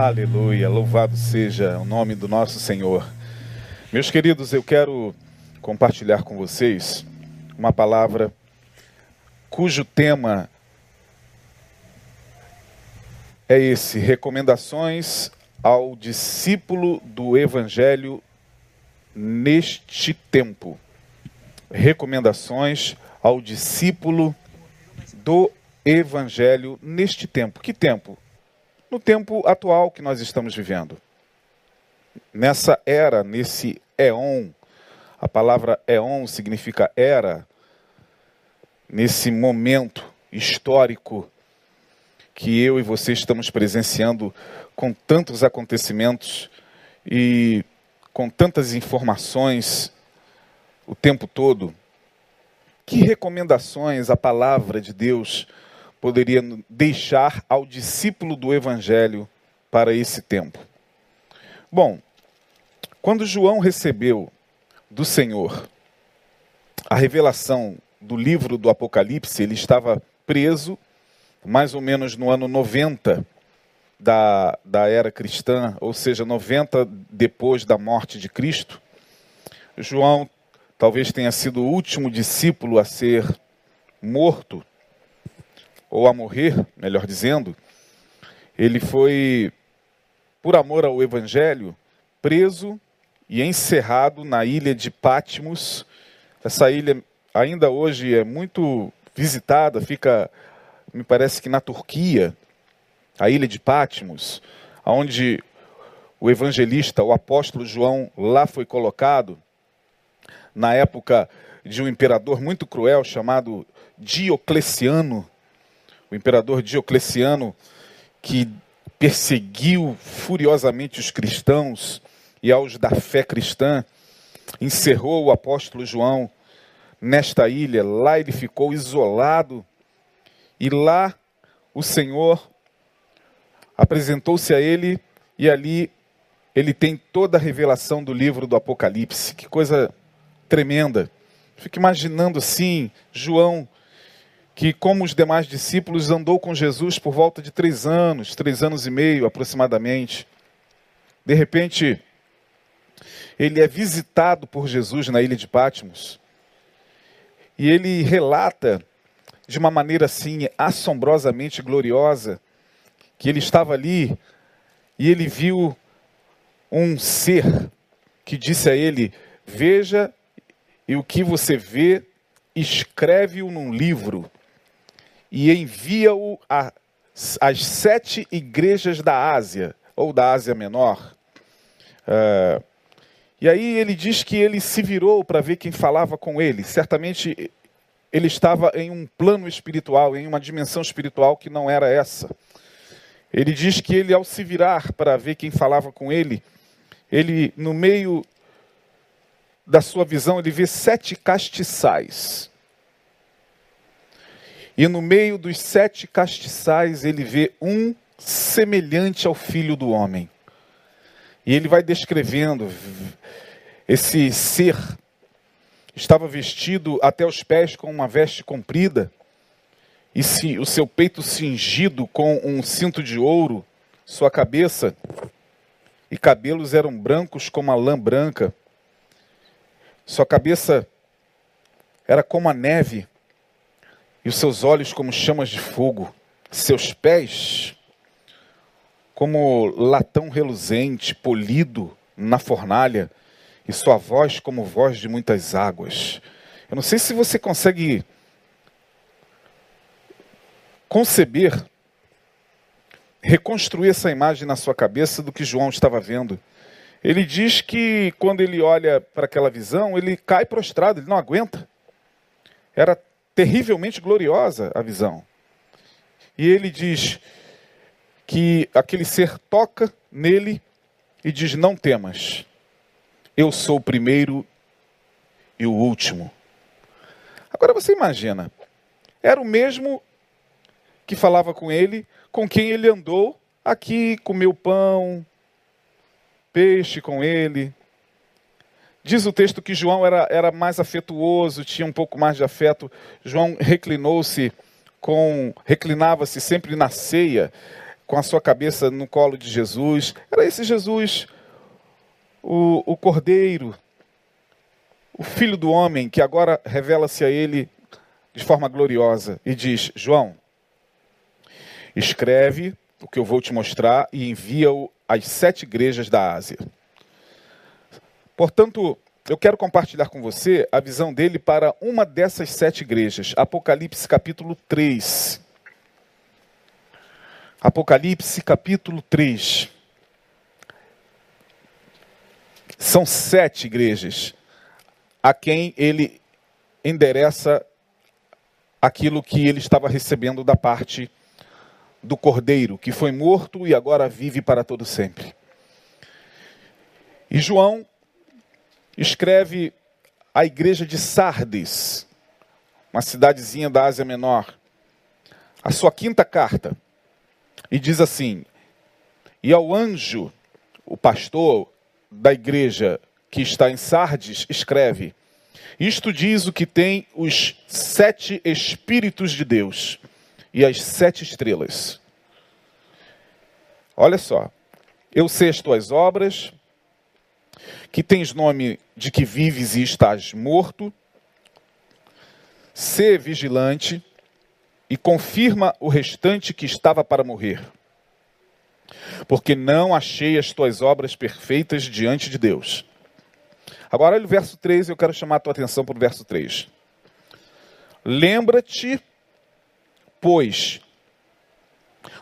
Aleluia, louvado seja o nome do nosso Senhor. Meus queridos, eu quero compartilhar com vocês uma palavra cujo tema é esse: recomendações ao discípulo do Evangelho neste tempo. Recomendações ao discípulo do Evangelho neste tempo. Que tempo? No tempo atual que nós estamos vivendo. Nessa era, nesse éon, a palavra éon significa era, nesse momento histórico que eu e você estamos presenciando com tantos acontecimentos e com tantas informações o tempo todo. Que recomendações a palavra de Deus poderia deixar ao discípulo do Evangelho para esse tempo? Bom, quando João recebeu do Senhor a revelação do livro do Apocalipse, ele estava preso mais ou menos no ano 90 da, da era cristã, ou seja, 90 depois da morte de Cristo. João talvez tenha sido o último discípulo a ser morto, ou a morrer, melhor dizendo. Ele foi, por amor ao Evangelho, preso e encerrado na ilha de Patmos. Essa ilha ainda hoje é muito visitada, fica me parece que na Turquia, a ilha de Patmos, onde o evangelista, o apóstolo João, lá foi colocado, na época de um imperador muito cruel chamado Diocleciano, o imperador Diocleciano, que perseguiu furiosamente os cristãos e aos da fé cristã, encerrou o apóstolo João nesta ilha. Lá ele ficou isolado e lá o Senhor apresentou-se a ele e ali ele tem toda a revelação do livro do Apocalipse. Que coisa tremenda. Fico imaginando assim, João, que como os demais discípulos andou com Jesus por volta de três anos, três anos e meio aproximadamente. De repente, ele é visitado por Jesus na ilha de Patmos. E ele relata de uma maneira assim assombrosamente gloriosa, que ele estava ali e ele viu um ser que disse a ele: Veja, e o que você vê, escreve-o num livro e envia-o às sete igrejas da Ásia, ou da Ásia Menor. Uh, e aí ele diz que ele se virou para ver quem falava com ele. Certamente ele estava em um plano espiritual, em uma dimensão espiritual que não era essa. Ele diz que ele, ao se virar para ver quem falava com ele, ele, no meio da sua visão, ele vê sete castiçais. E no meio dos sete castiçais, ele vê um semelhante ao filho do homem. E ele vai descrevendo esse ser estava vestido até os pés com uma veste comprida, e o seu peito cingido com um cinto de ouro, sua cabeça e cabelos eram brancos como a lã branca, sua cabeça era como a neve, e os seus olhos como chamas de fogo, seus pés como latão reluzente, polido na fornalha, e sua voz como voz de muitas águas. Eu não sei se você consegue conceber, reconstruir essa imagem na sua cabeça do que João estava vendo. Ele diz que quando ele olha para aquela visão, ele cai prostrado, ele não aguenta. Era terrivelmente gloriosa a visão. E ele diz que aquele ser toca nele e diz: Não temas. Eu sou o primeiro e o último. Agora você imagina, era o mesmo que falava com ele, com quem ele andou aqui, comeu pão, peixe com ele. Diz o texto que João era, era mais afetuoso, tinha um pouco mais de afeto. João reclinou-se com, reclinava-se sempre na ceia, com a sua cabeça no colo de Jesus. Era esse Jesus, o, o Cordeiro, o Filho do Homem, que agora revela-se a ele de forma gloriosa e diz: João, escreve o que eu vou te mostrar e envia-o às sete igrejas da Ásia. Portanto, eu quero compartilhar com você a visão dele para uma dessas sete igrejas. Apocalipse capítulo 3. Apocalipse capítulo 3. São sete igrejas a quem ele endereça aquilo que ele estava recebendo da parte do Cordeiro, que foi morto e agora vive para todo sempre. E João escreve à igreja de Sardes, uma cidadezinha da Ásia Menor, a sua quinta carta, e diz assim: E ao anjo, o pastor da igreja que está em Sardes, escreve: Isto diz o que tem os sete Espíritos de Deus e as sete estrelas. Olha só, eu sei as obras, que tens nome de que vives e estás morto. Sê vigilante e confirma o restante que estava para morrer. Porque não achei as tuas obras perfeitas diante de Deus. Agora olha o verso 3, eu quero chamar a tua atenção para o verso 3. Lembra-te, pois,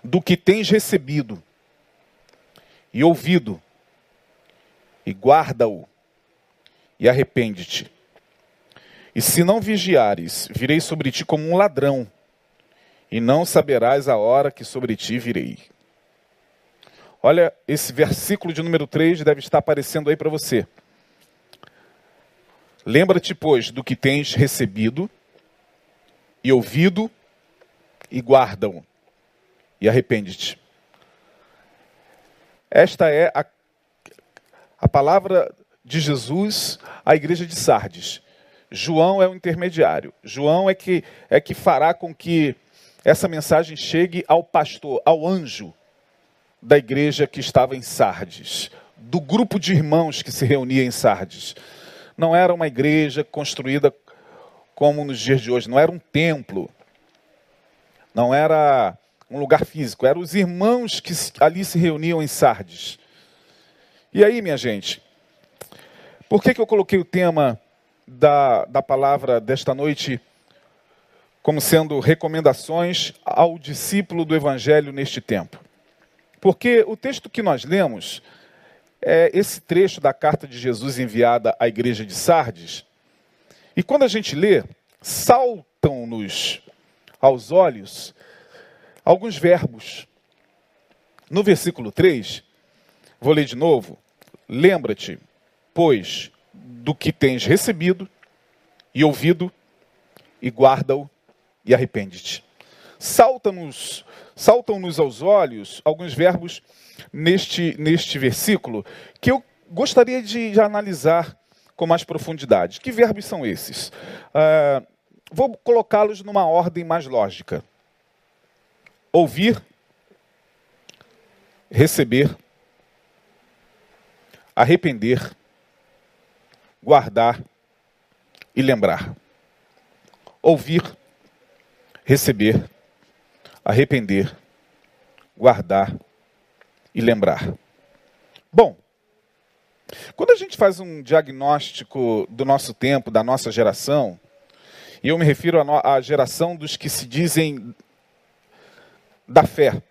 do que tens recebido e ouvido, e guarda-o, e arrepende-te. E se não vigiares, virei sobre ti como um ladrão, e não saberás a hora que sobre ti virei. Olha, esse versículo de número 3 deve estar aparecendo aí para você. Lembra-te, pois, do que tens recebido e ouvido, e guarda-o, e arrepende-te. Esta é a, a palavra de Jesus à igreja de Sardes. João é o intermediário. João é que, é que fará com que essa mensagem chegue ao pastor, ao anjo da igreja que estava em Sardes, do grupo de irmãos que se reunia em Sardes não era uma igreja construída como nos dias de hoje, não era um templo, não era um lugar físico, eram os irmãos que ali se reuniam em Sardes. E aí, minha gente, por que, que eu coloquei o tema da, da palavra desta noite como sendo recomendações ao discípulo do Evangelho neste tempo? Porque o texto que nós lemos é, esse trecho da carta de Jesus enviada à igreja de Sardes. E quando a gente lê, saltam-nos aos olhos alguns verbos. No versículo 3, vou ler de novo. Lembra-te, pois, do que tens recebido e ouvido, e guarda-o e arrepende-te. Saltam-nos saltam-nos aos olhos alguns verbos neste, neste versículo que eu gostaria de, de analisar com mais profundidade. Que verbos são esses? Uh, vou colocá-los numa ordem mais lógica: ouvir, receber, arrepender, guardar e lembrar. Ouvir, receber, arrepender, guardar e lembrar. Bom, quando a gente faz um diagnóstico do nosso tempo, da nossa geração, e eu me refiro à geração dos que se dizem da fé,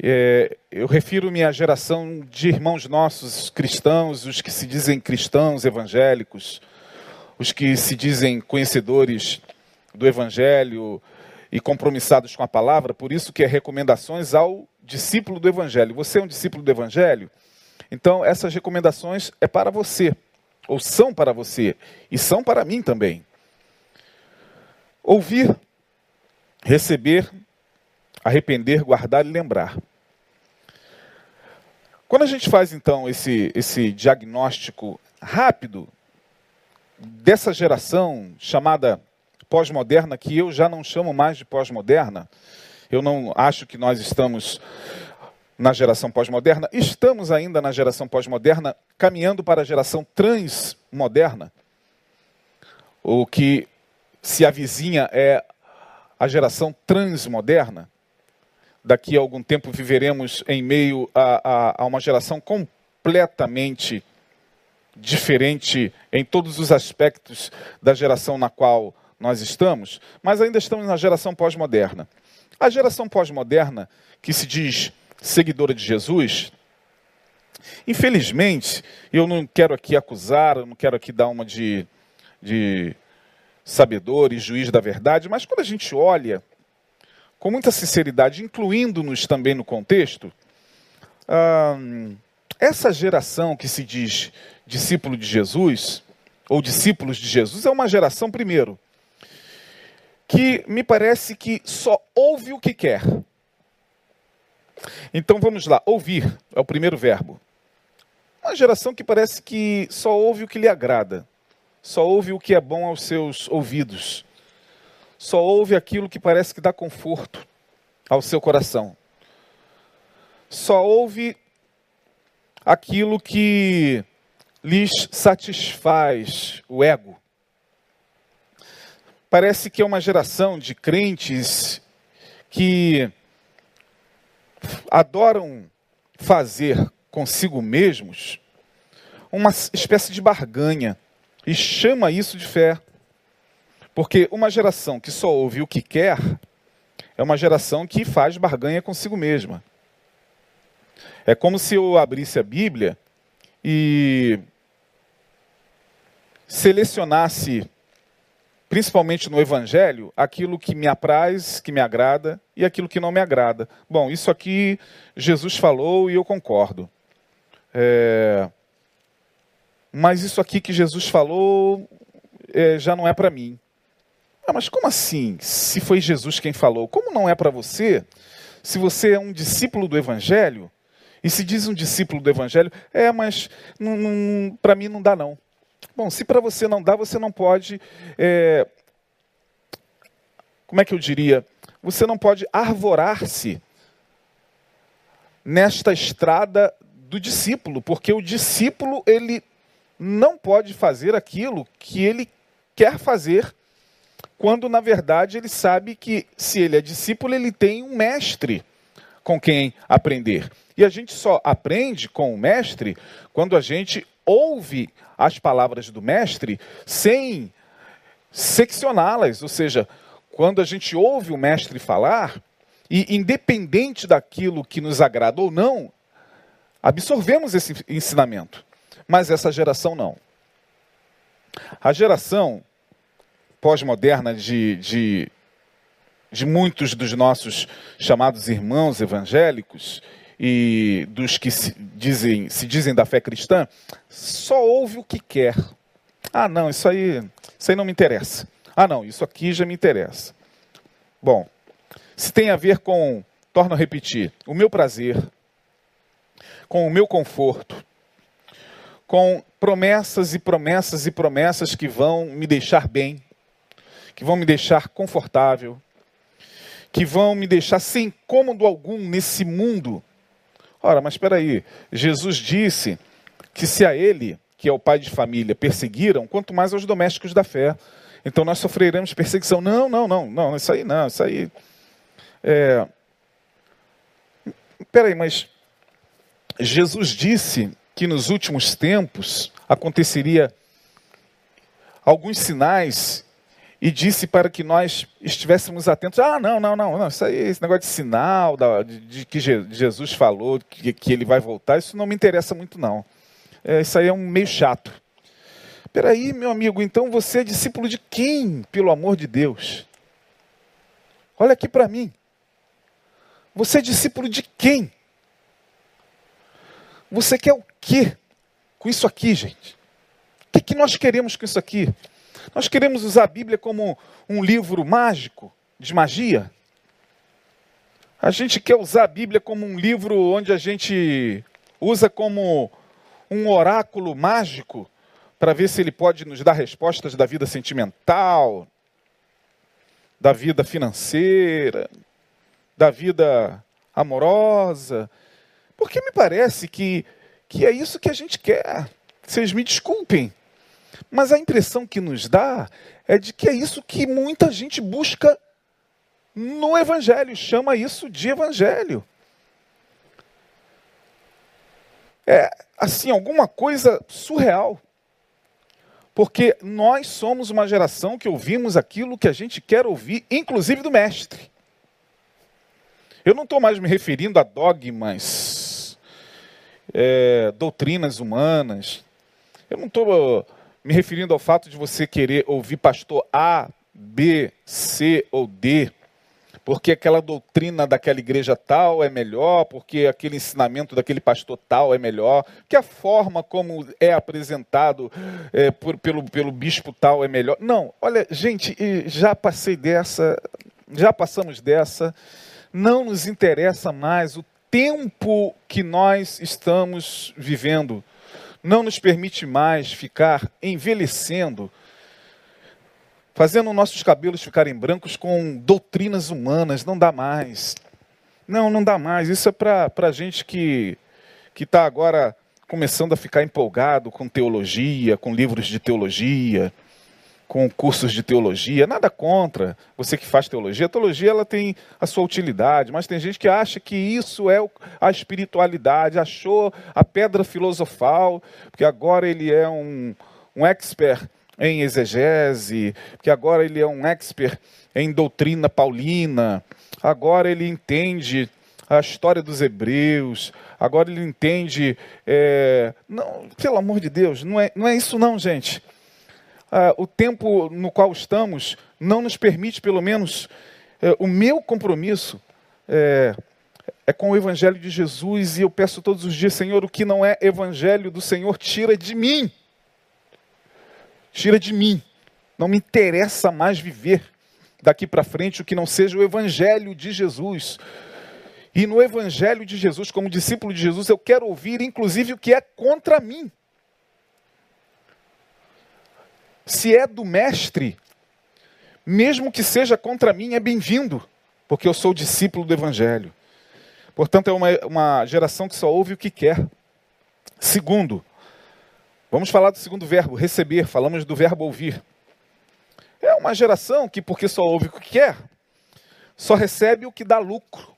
é, eu refiro-me à geração de irmãos nossos cristãos, os que se dizem cristãos evangélicos, os que se dizem conhecedores do evangelho e compromissados com a palavra, por isso que é recomendações ao discípulo do Evangelho. Você é um discípulo do Evangelho? Então, essas recomendações é para você, ou são para você, e são para mim também. Ouvir, receber, arrepender, guardar e lembrar. Quando a gente faz então esse, esse diagnóstico rápido dessa geração chamada pós-moderna, que eu já não chamo mais de pós-moderna, Eu não acho que nós estamos na geração pós-moderna. Estamos ainda na geração pós-moderna, caminhando para a geração transmoderna. O que se avizinha é a geração transmoderna. Daqui a algum tempo viveremos em meio a, a, a uma geração completamente diferente em todos os aspectos da geração na qual nós estamos, mas ainda estamos na geração pós-moderna. A geração pós-moderna, que se diz seguidora de Jesus, infelizmente, eu não quero aqui acusar, eu não quero aqui dar uma de, de sabedor e juiz da verdade, mas quando a gente olha com muita sinceridade, incluindo-nos também no contexto, hum, essa geração que se diz discípulo de Jesus, ou discípulos de Jesus, é uma geração, primeiro, que me parece que só ouve o que quer. Então vamos lá, ouvir é o primeiro verbo. Uma geração que parece que só ouve o que lhe agrada, só ouve o que é bom aos seus ouvidos, só ouve aquilo que parece que dá conforto ao seu coração, só ouve aquilo que lhes satisfaz o ego. Parece que é uma geração de crentes que adoram fazer consigo mesmos uma espécie de barganha e chama isso de fé. Porque uma geração que só ouve o que quer é uma geração que faz barganha consigo mesma. É como se eu abrisse a Bíblia e selecionasse, principalmente no Evangelho, aquilo que me apraz, que me agrada e aquilo que não me agrada. Bom, isso aqui Jesus falou e eu concordo. É... Mas isso aqui que Jesus falou é, já não é para mim. Ah, mas como assim? Se foi Jesus quem falou, como não é para você? Se você é um discípulo do Evangelho, e se diz um discípulo do Evangelho, é, mas para mim não dá não. Bom, se para você não dá, você não pode. É, como é que eu diria? Você não pode arvorar-se nesta estrada do discípulo, porque o discípulo ele não pode fazer aquilo que ele quer fazer, quando na verdade ele sabe que se ele é discípulo, ele tem um mestre com quem aprender. E a gente só aprende com o mestre quando a gente ouve as palavras do mestre sem seccioná-las, ou seja, quando a gente ouve o mestre falar e independente daquilo que nos agrada ou não, absorvemos esse ensinamento. Mas essa geração não. A geração pós-moderna de, de, de muitos dos nossos chamados irmãos evangélicos, e dos que se dizem, se dizem da fé cristã, só ouve o que quer. Ah, não, isso aí, isso aí não me interessa. Ah, não, isso aqui já me interessa. Bom, se tem a ver com, torno a repetir, o meu prazer, com o meu conforto, com promessas e promessas e promessas que vão me deixar bem, que vão me deixar confortável, que vão me deixar sem cômodo algum nesse mundo Ora, mas espera aí, Jesus disse que se a ele, que é o pai de família, perseguiram, quanto mais aos domésticos da fé. Então nós sofreremos perseguição. Não, não, não, não, isso aí não, isso aí. É... Peraí, mas Jesus disse que nos últimos tempos aconteceria alguns sinais e disse para que nós estivéssemos atentos. Ah, não, não, não, não isso aí, esse negócio de sinal, da, de, de, que Jesus falou, que, que ele vai voltar, isso não me interessa muito, não. É, isso aí é um meio chato. Peraí, meu amigo, então você é discípulo de quem, pelo amor de Deus? Olha aqui para mim. Você é discípulo de quem? Você quer o quê com isso aqui, gente? O que, que nós queremos com isso aqui? Nós queremos usar a Bíblia como um livro mágico, de magia. A gente quer usar a Bíblia como um livro onde a gente usa como um oráculo mágico para ver se ele pode nos dar respostas da vida sentimental, da vida financeira, da vida amorosa. Porque me parece que, que é isso que a gente quer. Vocês me desculpem. Mas a impressão que nos dá é de que é isso que muita gente busca no Evangelho, chama isso de Evangelho. É, assim, alguma coisa surreal. Porque nós somos uma geração que ouvimos aquilo que a gente quer ouvir, inclusive do Mestre. Eu não estou mais me referindo a dogmas, é, doutrinas humanas. Eu não estou me referindo ao fato de você querer ouvir pastor A, B, C ou D, porque aquela doutrina daquela igreja tal é melhor, porque aquele ensinamento daquele pastor tal é melhor, que a forma como é apresentado é, por, pelo, pelo bispo tal é melhor. Não, olha, gente, já passei dessa, já passamos dessa não nos interessa mais o tempo que nós estamos vivendo. Não nos permite mais ficar envelhecendo, fazendo nossos cabelos ficarem brancos com doutrinas humanas. Não dá mais. Não, não dá mais. Isso é para gente que está agora começando a ficar empolgado com teologia, com livros de teologia com cursos de teologia, nada contra você que faz teologia. A teologia ela tem a sua utilidade, mas tem gente que acha que isso é a espiritualidade, achou a pedra filosofal, porque agora ele é um, um expert em exegese, porque agora ele é um expert em doutrina paulina, agora ele entende a história dos hebreus, agora ele entende. É... Não, pelo amor de Deus, não é, não é isso não, gente ah, o tempo no qual estamos não nos permite, pelo menos, eh, o meu compromisso é, é com o Evangelho de Jesus e eu peço todos os dias, Senhor, o que não é Evangelho do Senhor, tira de mim. Tira de mim. Não me interessa mais viver daqui para frente o que não seja o Evangelho de Jesus. E no Evangelho de Jesus, como discípulo de Jesus, eu quero ouvir, inclusive, o que é contra mim. Se é do mestre, mesmo que seja contra mim, é bem-vindo, porque eu sou discípulo do Evangelho. Portanto, é uma, uma geração que só ouve o que quer. Segundo, vamos falar do segundo verbo, receber, falamos do verbo ouvir. É uma geração que, porque só ouve o que quer, só recebe o que dá lucro,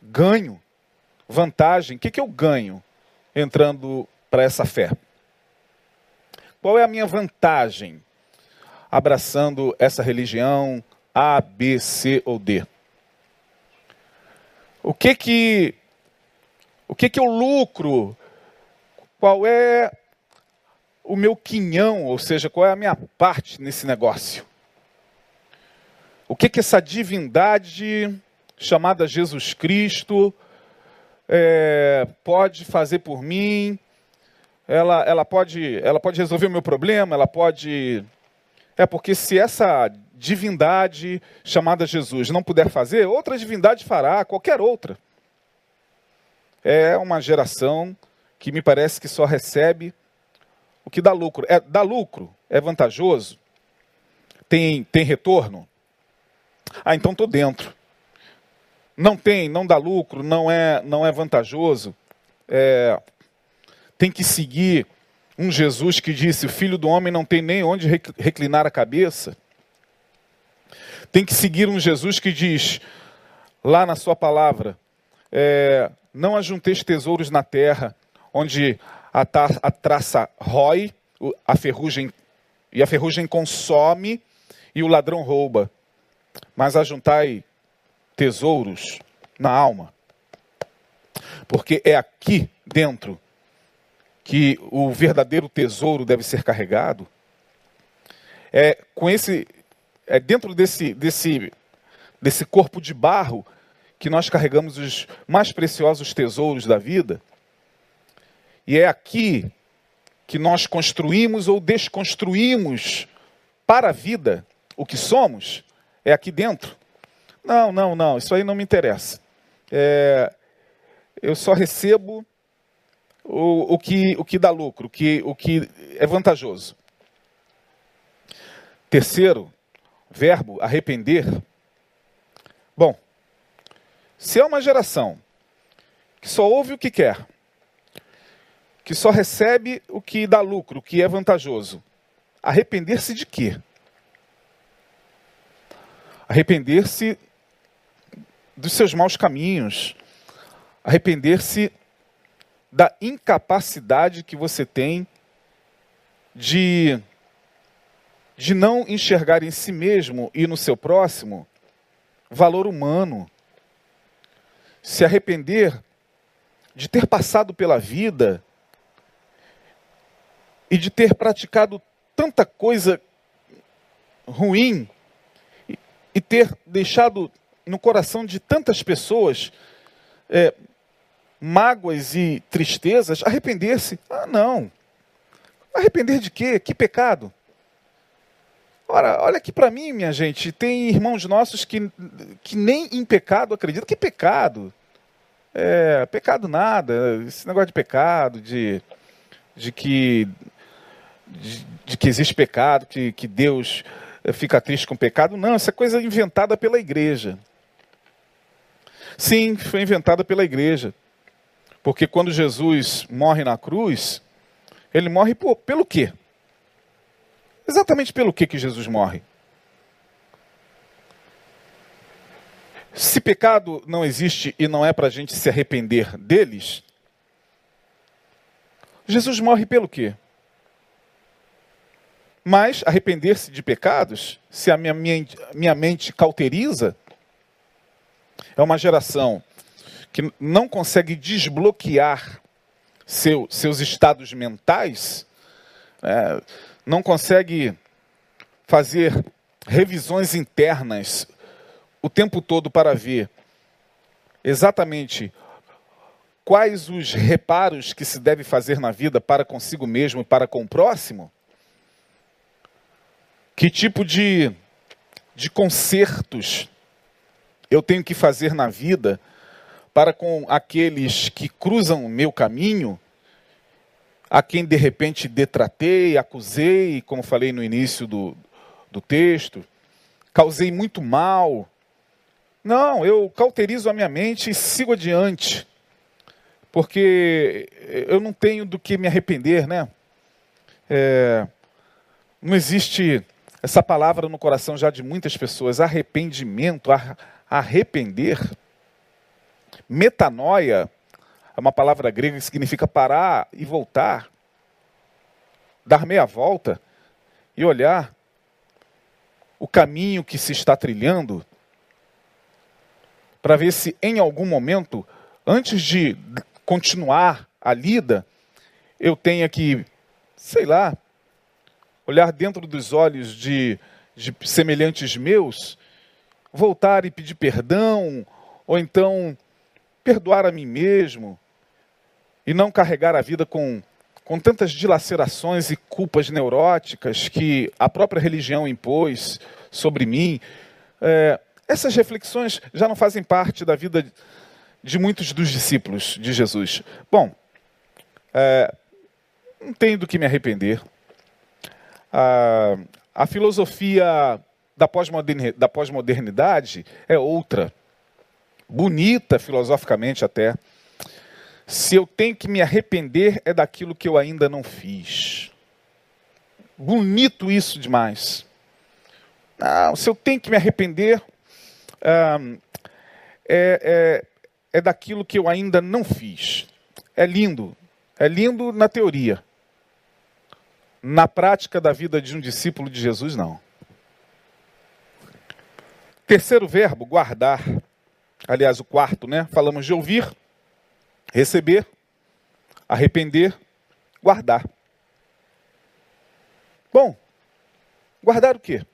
ganho, vantagem. O que, que eu ganho entrando para essa fé? Qual é a minha vantagem abraçando essa religião A, B, C ou D? O que que o que que eu lucro? Qual é o meu quinhão, ou seja, qual é a minha parte nesse negócio? O que que essa divindade chamada Jesus Cristo é, pode fazer por mim? Ela, ela, pode, ela pode resolver o meu problema, ela pode. É porque se essa divindade chamada Jesus não puder fazer, outra divindade fará, qualquer outra. É uma geração que me parece que só recebe o que dá lucro. É, dá lucro? É vantajoso? Tem, tem retorno? Ah, então estou dentro. Não tem, não dá lucro, não é, não é vantajoso. É, tem que seguir um Jesus que disse: o filho do homem não tem nem onde reclinar a cabeça. Tem que seguir um Jesus que diz, lá na sua palavra, é, não ajunteis tesouros na terra, onde a, a traça rói, a ferrugem, e a ferrugem consome e o ladrão rouba. Mas ajuntai tesouros na alma. Porque é aqui dentro que o verdadeiro tesouro deve ser carregado, é com esse é dentro desse desse desse corpo de barro que nós carregamos os mais preciosos tesouros da vida. E é aqui que nós construímos ou desconstruímos para a vida o que somos, é aqui dentro. Não, não, não, isso aí não me interessa. É, eu só recebo o, o, que, o que dá lucro, o que, o que é vantajoso. Terceiro, verbo, arrepender. Bom, Se é uma geração que só ouve o que quer, que só recebe o que dá lucro, o que é vantajoso, arrepender-se de quê? Arrepender-se dos seus maus caminhos, arrepender-se da incapacidade que você tem de, de não enxergar em si mesmo e no seu próximo valor humano. Se arrepender de ter passado pela vida e de ter praticado tanta coisa ruim e, ter deixado no coração de tantas pessoas é, mágoas e tristezas, arrepender-se. Ah, não. Arrepender de quê? Que pecado? Ora, olha aqui para mim, minha gente, tem irmãos nossos que, que nem em pecado acreditam. Que pecado? É, pecado nada. Esse negócio de pecado, de, de que de, de que existe pecado, que, que Deus fica triste com pecado. Não, essa é coisa inventada pela igreja. Sim, foi inventada pela igreja. Porque quando Jesus morre na cruz, ele morre por, pelo quê? Exatamente pelo que que Jesus morre? Se pecado não existe e não é para a gente se arrepender deles, Jesus morre pelo quê? Mas arrepender-se de pecados, se a minha, minha, minha mente cauteriza, é uma geração que não consegue desbloquear seu, seus estados mentais, é, não consegue fazer revisões internas o tempo todo para ver exatamente quais os reparos que se deve fazer na vida para consigo mesmo e para com o próximo, que tipo de, de consertos eu tenho que fazer na vida para com aqueles que cruzam o meu caminho, a quem de repente detratei, acusei, como falei no início do, do texto, causei muito mal. Não, eu cauterizo a minha mente e sigo adiante, porque eu não tenho do que me arrepender, né? É, não existe essa palavra no coração já de muitas pessoas, arrependimento, arrepender. Metanoia é uma palavra grega que significa parar e voltar, dar meia volta e olhar o caminho que se está trilhando para ver se em algum momento, antes de continuar a lida, eu tenha que, sei lá, olhar dentro dos olhos de, de semelhantes meus, voltar e pedir perdão, ou então perdoar a mim mesmo e não carregar a vida com, com tantas dilacerações e culpas neuróticas que a própria religião impôs sobre mim. É, essas reflexões já não fazem parte da vida de muitos dos discípulos de Jesus. Bom, é, não tenho do que me arrepender. A, a filosofia da pós-modernidade é outra bonita filosoficamente até. Se eu tenho que me arrepender é daquilo que eu ainda não fiz. Bonito isso demais. Ah, se eu tenho que me arrepender ah, é, é, é daquilo que eu ainda não fiz. É lindo. É lindo na teoria. Na prática da vida de um discípulo de Jesus, não. Terceiro verbo, guardar aliás, o quarto, né? Falamos de ouvir, receber, arrepender, guardar. Bom, guardar o quê?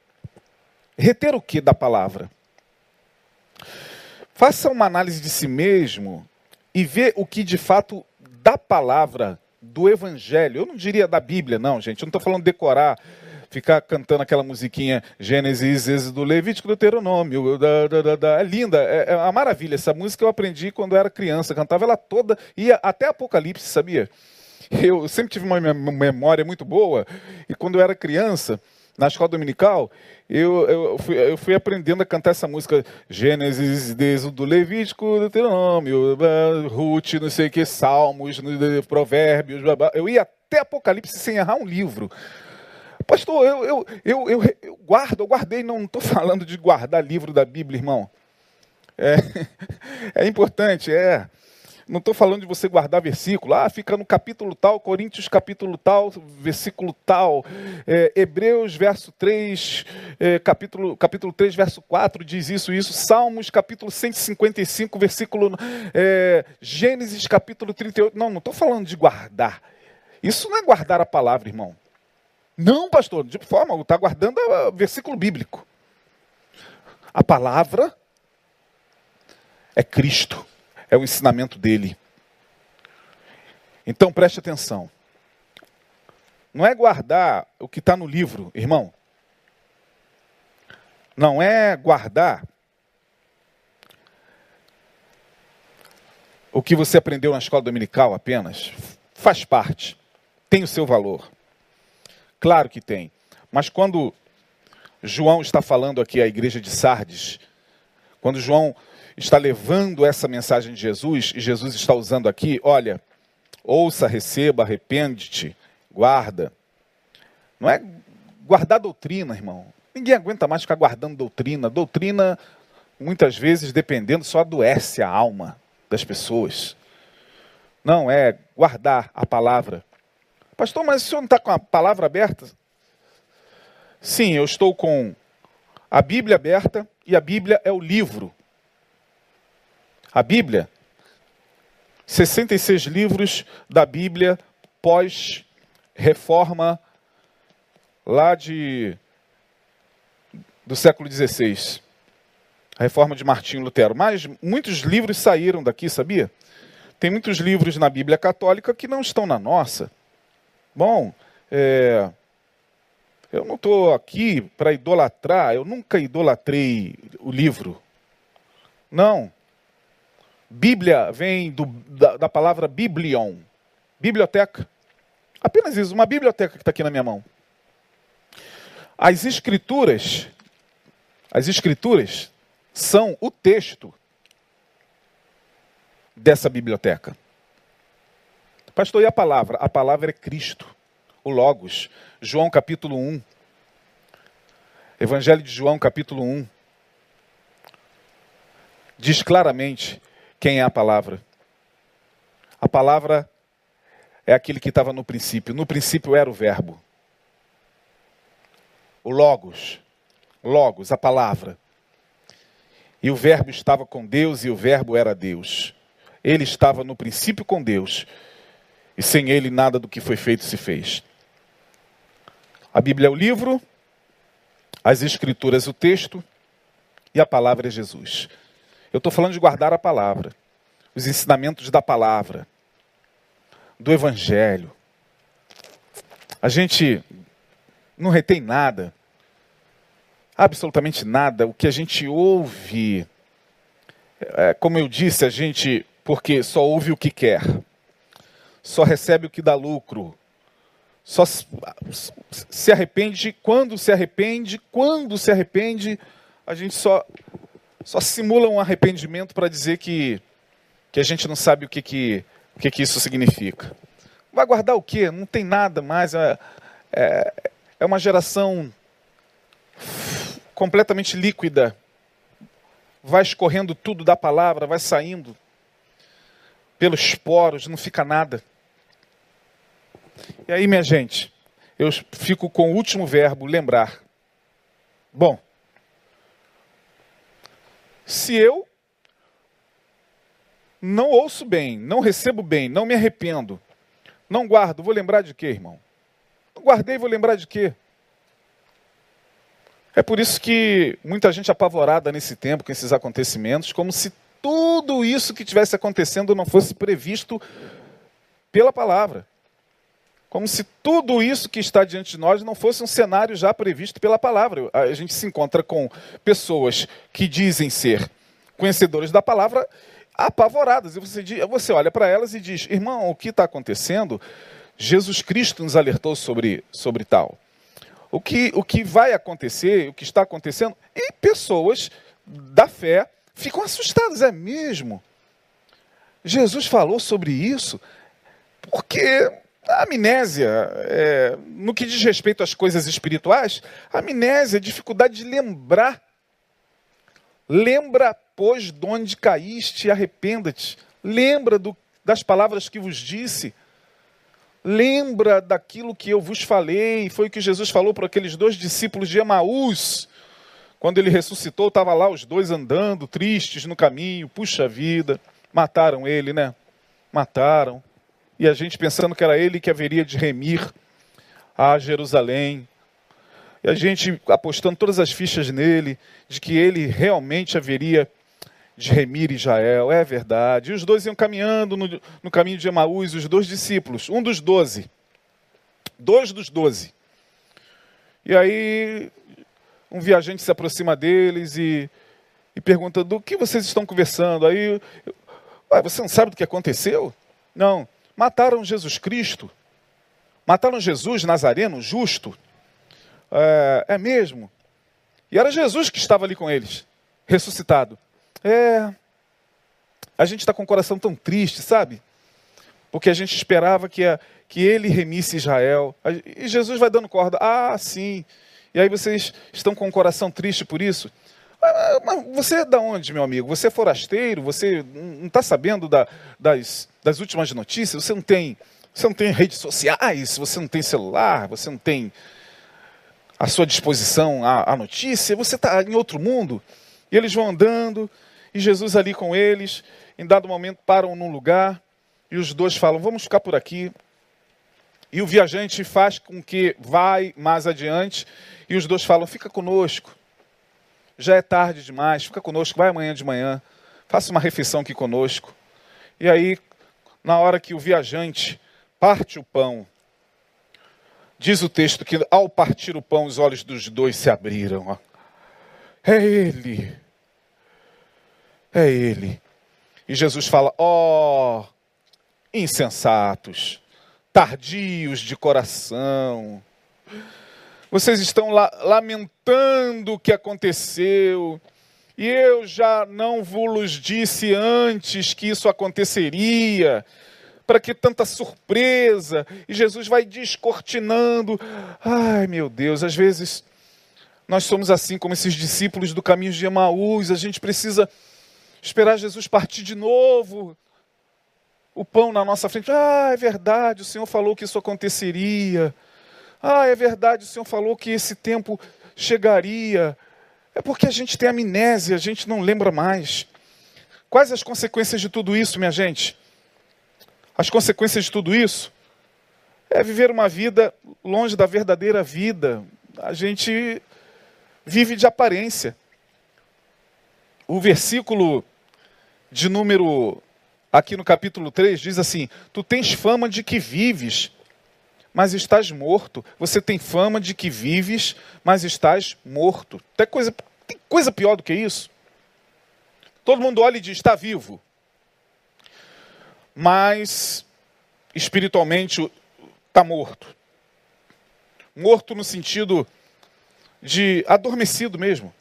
Reter o que da palavra? Faça uma análise de si mesmo e vê o que de fato da palavra, do evangelho, eu não diria da Bíblia, não, gente, eu não estou falando decorar ficar cantando aquela musiquinha Gênesis, Êxodo, Levítico, Deuteronômio. Da, da, da, é linda, é, é uma maravilha. Essa música eu aprendi quando era criança, cantava ela toda, ia até Apocalipse, sabia? Eu sempre tive uma memória muito boa, e quando eu era criança, na escola dominical, eu, eu, fui, eu fui aprendendo a cantar essa música Gênesis, do Levítico, Deuteronômio, Ruth, não sei o que, Salmos, Provérbios, eu ia até Apocalipse sem errar um livro. Pastor, eu, eu, eu, eu, guardo, eu guardei, não estou falando de guardar livro da Bíblia, irmão. É, é importante, é. Não estou falando de você guardar versículo. Ah, fica no capítulo tal, Coríntios capítulo tal, versículo tal. É, Hebreus verso 3, é, capítulo, capítulo 3, verso 4 diz isso isso. Salmos capítulo 155, versículo... Gênesis capítulo 38. Não, não estou falando de guardar. Isso não é guardar a palavra, irmão. Não, pastor, de forma, está guardando o versículo bíblico. A palavra é Cristo é o ensinamento dele. Então preste atenção. Não é guardar o que está no livro, irmão. Não é guardar o que você aprendeu na escola dominical apenas. Faz parte. Tem o seu valor. Claro que tem. Mas quando João está falando aqui à igreja de Sardes, quando João está levando essa mensagem de Jesus, e Jesus está usando aqui, olha, ouça, receba, arrepende-te, guarda. Não é guardar doutrina, irmão. Ninguém aguenta mais ficar guardando doutrina. Doutrina, muitas vezes, dependendo, só adoece a alma das pessoas. Não, é guardar a palavra. Pastor, mas o senhor não está com a palavra aberta? Sim, eu estou com a Bíblia aberta e a Bíblia é o livro a Bíblia, 66 livros da Bíblia pós-reforma lá de do século XVI. A reforma de Martinho Lutero. Mas muitos livros saíram daqui, sabia? Tem muitos livros na Bíblia Católica que não estão na nossa. Bom, é, eu não estou aqui para idolatrar, eu nunca idolatrei o livro. Não. Bíblia vem do, da, da, palavra biblion, biblioteca. Apenas isso, uma biblioteca que está aqui na minha mão. As escrituras, as escrituras são o texto dessa biblioteca. Pastor, e a palavra? A palavra é Cristo, o Logos. João capítulo 1. Evangelho de João capítulo 1. Diz claramente quem é a palavra? A palavra é aquele que estava no princípio. No princípio era o Verbo. O Logos. Logos, a palavra. E o Verbo estava com Deus e o Verbo era Deus. Ele estava no princípio com Deus. E sem ele nada do que foi feito se fez. A Bíblia é o livro, as Escrituras o texto e a palavra é Jesus. Eu estou falando de guardar a palavra, os ensinamentos da palavra, do Evangelho. A gente não retém nada, absolutamente nada. O que a gente ouve, é, como eu disse, a gente, porque só ouve o que quer, só recebe o que dá lucro, só se arrepende quando se arrepende, quando se arrepende, a gente só só simula um arrependimento para dizer que, que a gente não sabe o que, que, o que, que isso significa. Vai guardar o quê? Não tem nada mais. É, é, é uma geração completamente líquida. Vai escorrendo tudo da palavra, vai saindo pelos poros, não fica nada. E aí, minha gente, eu fico com o último verbo, lembrar. Bom, se eu não ouço bem, não recebo bem, não me arrependo, não guardo, vou lembrar de quê, irmão? Não guardei, vou lembrar de quê? É por isso que muita gente apavorada nesse tempo com esses acontecimentos, como se tudo isso que tivesse acontecendo não fosse previsto pela palavra. Como se tudo isso que está diante de nós não fosse um cenário já previsto pela palavra. A gente se encontra com pessoas que dizem ser conhecedores da palavra apavoradas. E você, você olha para elas e diz: irmão, o que está acontecendo? Jesus Cristo nos alertou sobre, sobre tal. o que, o que vai acontecer, o que está acontecendo, e pessoas da fé ficam assustadas, é mesmo? Jesus falou sobre isso, porque a amnésia, é, no que diz respeito às coisas espirituais, a amnésia é dificuldade de lembrar. Lembra, pois, de onde caíste e arrependa-te. Lembra do, das palavras que vos disse. Lembra daquilo que eu vos falei. Foi o que Jesus falou para aqueles dois discípulos de Emaús. Quando ele ressuscitou, estava lá os dois andando, tristes no caminho. Puxa vida, mataram ele, né? Mataram e a gente pensando que era ele que haveria de remir a Jerusalém. E a gente apostando todas as fichas nele, de que ele realmente haveria de remir Israel. É verdade. E os dois iam caminhando no, no caminho de Emaús, os dois discípulos, um dos doze. Dois dos doze. E aí um viajante se aproxima deles e, e pergunta: do que vocês estão conversando? Aí, você não sabe do que aconteceu? Não. Mataram Jesus Cristo. Mataram Jesus Nazareno, justo. É, é mesmo. E era Jesus que estava ali com eles, ressuscitado. É. A gente está com o coração tão triste, sabe? Porque a gente esperava que, a, que ele remisse Israel. E Jesus vai dando corda. Ah, sim. E aí vocês estão com o coração triste por isso? Ah, mas você é da onde, meu amigo? Você é forasteiro? Você não está sabendo da, das, das últimas notícias? Você não tem, você não tem redes sociais? Você não tem celular? Você não tem à sua disposição a, a notícia? Você está em outro mundo? E eles vão andando e Jesus ali com eles. Em dado momento param num lugar e os dois falam: Vamos ficar por aqui. E o viajante faz com que vai mais adiante e os dois falam: Fica conosco já é tarde demais, fica conosco, vai amanhã de manhã, faça uma refeição aqui conosco. E aí, na hora que o viajante parte o pão, diz o texto que ao partir o pão, os olhos dos dois se abriram. Ó. É ele. É ele. E Jesus fala: ó, oh, insensatos, tardios de coração vocês estão la lamentando o que aconteceu. E eu já não vos disse antes que isso aconteceria. Para que tanta surpresa? E Jesus vai descortinando. Ai, meu Deus, às vezes nós somos assim como esses discípulos do caminho de Emaús. A gente precisa esperar Jesus partir de novo. O pão na nossa frente. Ah, é verdade, o Senhor falou que isso aconteceria. Ah, é verdade, o Senhor falou que esse tempo chegaria. É porque a gente tem amnésia, a gente não lembra mais. Quais as consequências de tudo isso, minha gente? As consequências de tudo isso é viver uma vida longe da verdadeira vida. A gente vive de aparência. O versículo de número, aqui no capítulo 3, diz assim: Tu tens fama de que vives mas estás morto. Você tem fama de que vives, mas estás morto. Tem coisa, tem coisa pior do que isso? Todo mundo olha e diz: está vivo. Mas espiritualmente está morto. Morto no sentido de adormecido mesmo.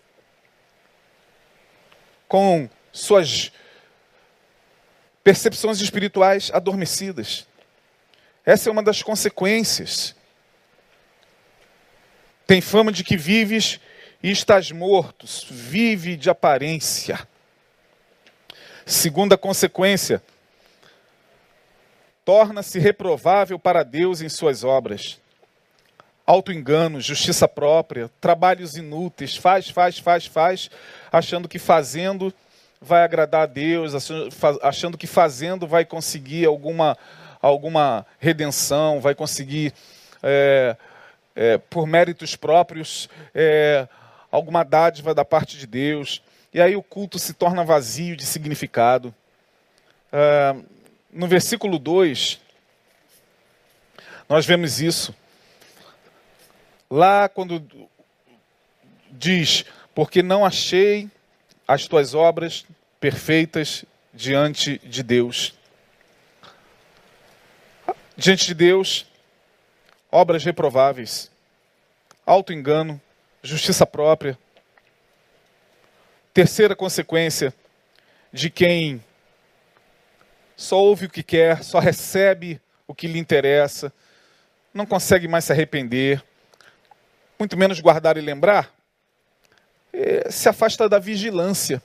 Com suas percepções espirituais adormecidas. Essa é uma das consequências. Tem fama de que vives e estás morto, vive de aparência. Segunda consequência, torna-se reprovável para Deus em suas obras. Auto-engano, justiça própria, trabalhos inúteis, faz, faz, faz, faz, achando que fazendo vai agradar a Deus, achando que fazendo vai conseguir alguma alguma redenção, vai conseguir, é, é, por méritos próprios, é, alguma dádiva da parte de Deus. E aí o culto se torna vazio de significado. É, no versículo 2, nós vemos isso. Lá, quando diz: Porque não achei as tuas obras perfeitas diante de Deus diante de Deus obras reprováveis. auto-engano, justiça própria. Terceira consequência de quem só ouve o que quer, só recebe o que lhe interessa, não consegue mais se arrepender, muito menos guardar e lembrar, é, se afasta da vigilância,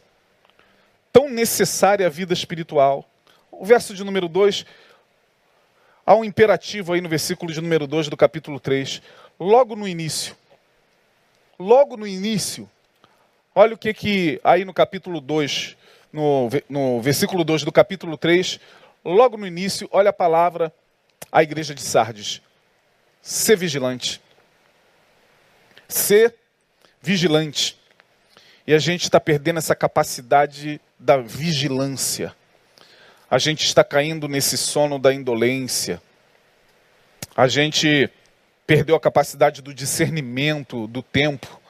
tão necessária à vida espiritual. O verso de número 2, há um imperativo aí no versículo de número 2 do capítulo 3, logo no início. Logo no início, olha o que que aí no capítulo 2, no, no versículo 2 do capítulo 3, logo no início, olha a palavra à igreja de Sardes. Ser vigilante. Ser vigilante. E a gente está perdendo essa capacidade da vigilância. A gente está caindo nesse sono da indolência. A gente perdeu a capacidade do discernimento do tempo,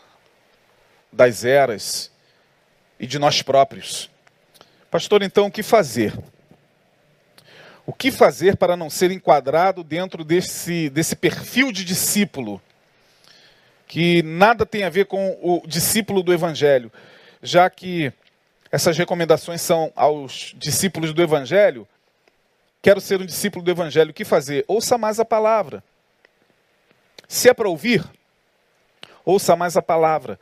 das eras e de nós próprios. Pastor, então o que fazer? O que fazer para não ser enquadrado dentro desse, desse perfil de discípulo? Que nada tem a ver com o discípulo do Evangelho, já que essas recomendações são aos discípulos do Evangelho. Quero ser um discípulo do Evangelho. O que fazer? Ouça mais a palavra. Se é para ouvir, ouça mais a palavra.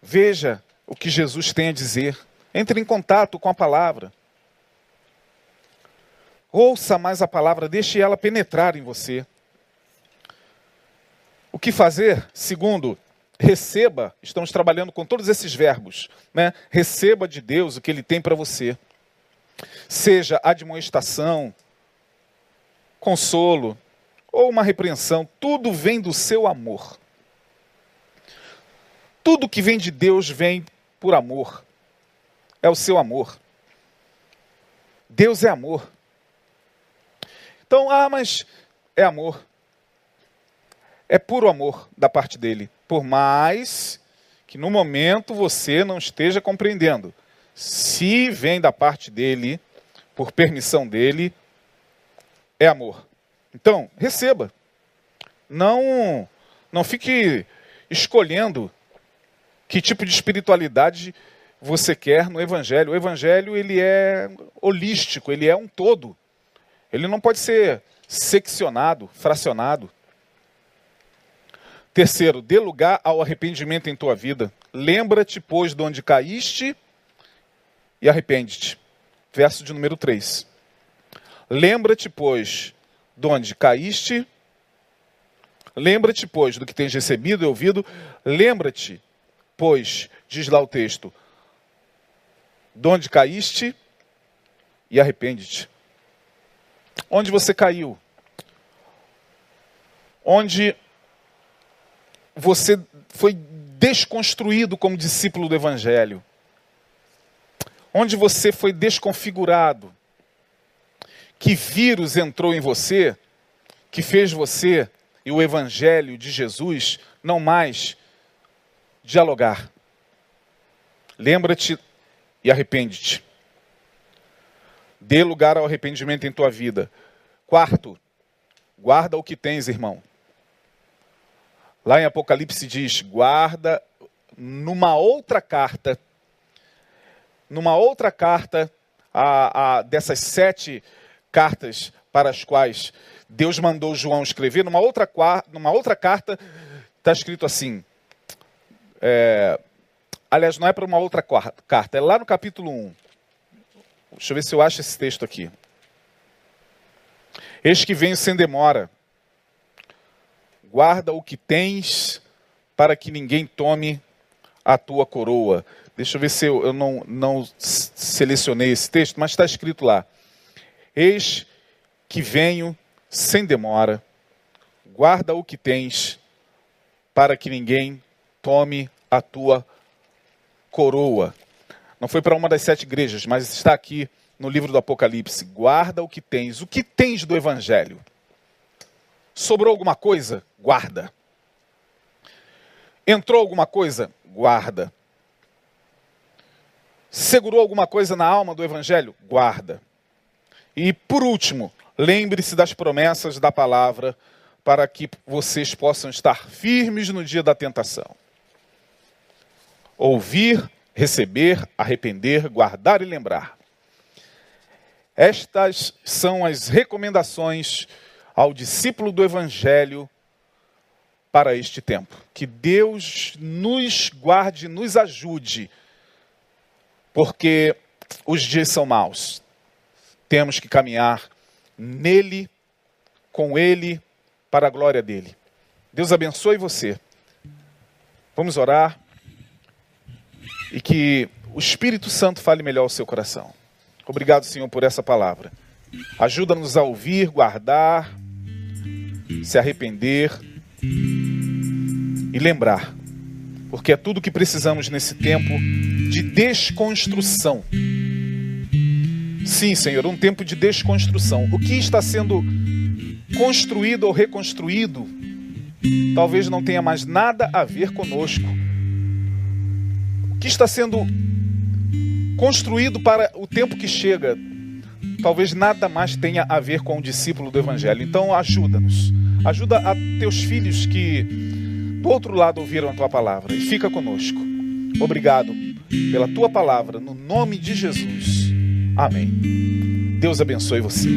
Veja o que Jesus tem a dizer. Entre em contato com a palavra. Ouça mais a palavra, deixe ela penetrar em você. O que fazer? Segundo, receba. Estamos trabalhando com todos esses verbos. Né? Receba de Deus o que Ele tem para você. Seja admoestação, consolo ou uma repreensão, tudo vem do seu amor. Tudo que vem de Deus vem por amor é o seu amor. Deus é amor. Então, ah, mas é amor. É puro amor da parte dele. Por mais que no momento você não esteja compreendendo. Se vem da parte dele, por permissão dele, é amor. Então, receba. Não, não fique escolhendo que tipo de espiritualidade você quer no evangelho. O evangelho ele é holístico, ele é um todo. Ele não pode ser seccionado, fracionado. Terceiro, dê lugar ao arrependimento em tua vida. Lembra-te, pois, de onde caíste e arrepende-te. Verso de número 3. Lembra-te, pois, de onde caíste. Lembra-te, pois, do que tens recebido e ouvido. Lembra-te, pois, diz lá o texto, de onde caíste e arrepende-te. Onde você caiu? Onde você foi desconstruído como discípulo do Evangelho? Onde você foi desconfigurado? Que vírus entrou em você que fez você e o Evangelho de Jesus não mais dialogar? Lembra-te e arrepende-te. Dê lugar ao arrependimento em tua vida. Quarto, guarda o que tens, irmão. Lá em Apocalipse diz: guarda numa outra carta, numa outra carta, a, a, dessas sete cartas para as quais Deus mandou João escrever, numa outra, numa outra carta está escrito assim: é, Aliás, não é para uma outra carta, é lá no capítulo 1. Deixa eu ver se eu acho esse texto aqui. Eis que venho sem demora. Guarda o que tens, para que ninguém tome a tua coroa. Deixa eu ver se eu, eu não, não selecionei esse texto, mas está escrito lá. Eis que venho sem demora. Guarda o que tens, para que ninguém tome a tua coroa coroa. Não foi para uma das sete igrejas, mas está aqui no livro do Apocalipse. Guarda o que tens. O que tens do Evangelho? Sobrou alguma coisa? Guarda. Entrou alguma coisa? Guarda. Segurou alguma coisa na alma do Evangelho? Guarda. E por último, lembre-se das promessas da palavra para que vocês possam estar firmes no dia da tentação. Ouvir, receber, arrepender, guardar e lembrar. Estas são as recomendações ao discípulo do Evangelho para este tempo. Que Deus nos guarde, nos ajude, porque os dias são maus. Temos que caminhar nele, com ele, para a glória dele. Deus abençoe você. Vamos orar e que o Espírito Santo fale melhor ao seu coração. Obrigado, Senhor, por essa palavra. Ajuda-nos a ouvir, guardar, se arrepender e lembrar, porque é tudo que precisamos nesse tempo de desconstrução. Sim, Senhor, um tempo de desconstrução. O que está sendo construído ou reconstruído talvez não tenha mais nada a ver conosco. O que está sendo construído para o tempo que chega talvez nada mais tenha a ver com o discípulo do Evangelho. Então, ajuda-nos. Ajuda a teus filhos que do outro lado ouviram a tua palavra e fica conosco. Obrigado pela tua palavra, no nome de Jesus. Amém. Deus abençoe você.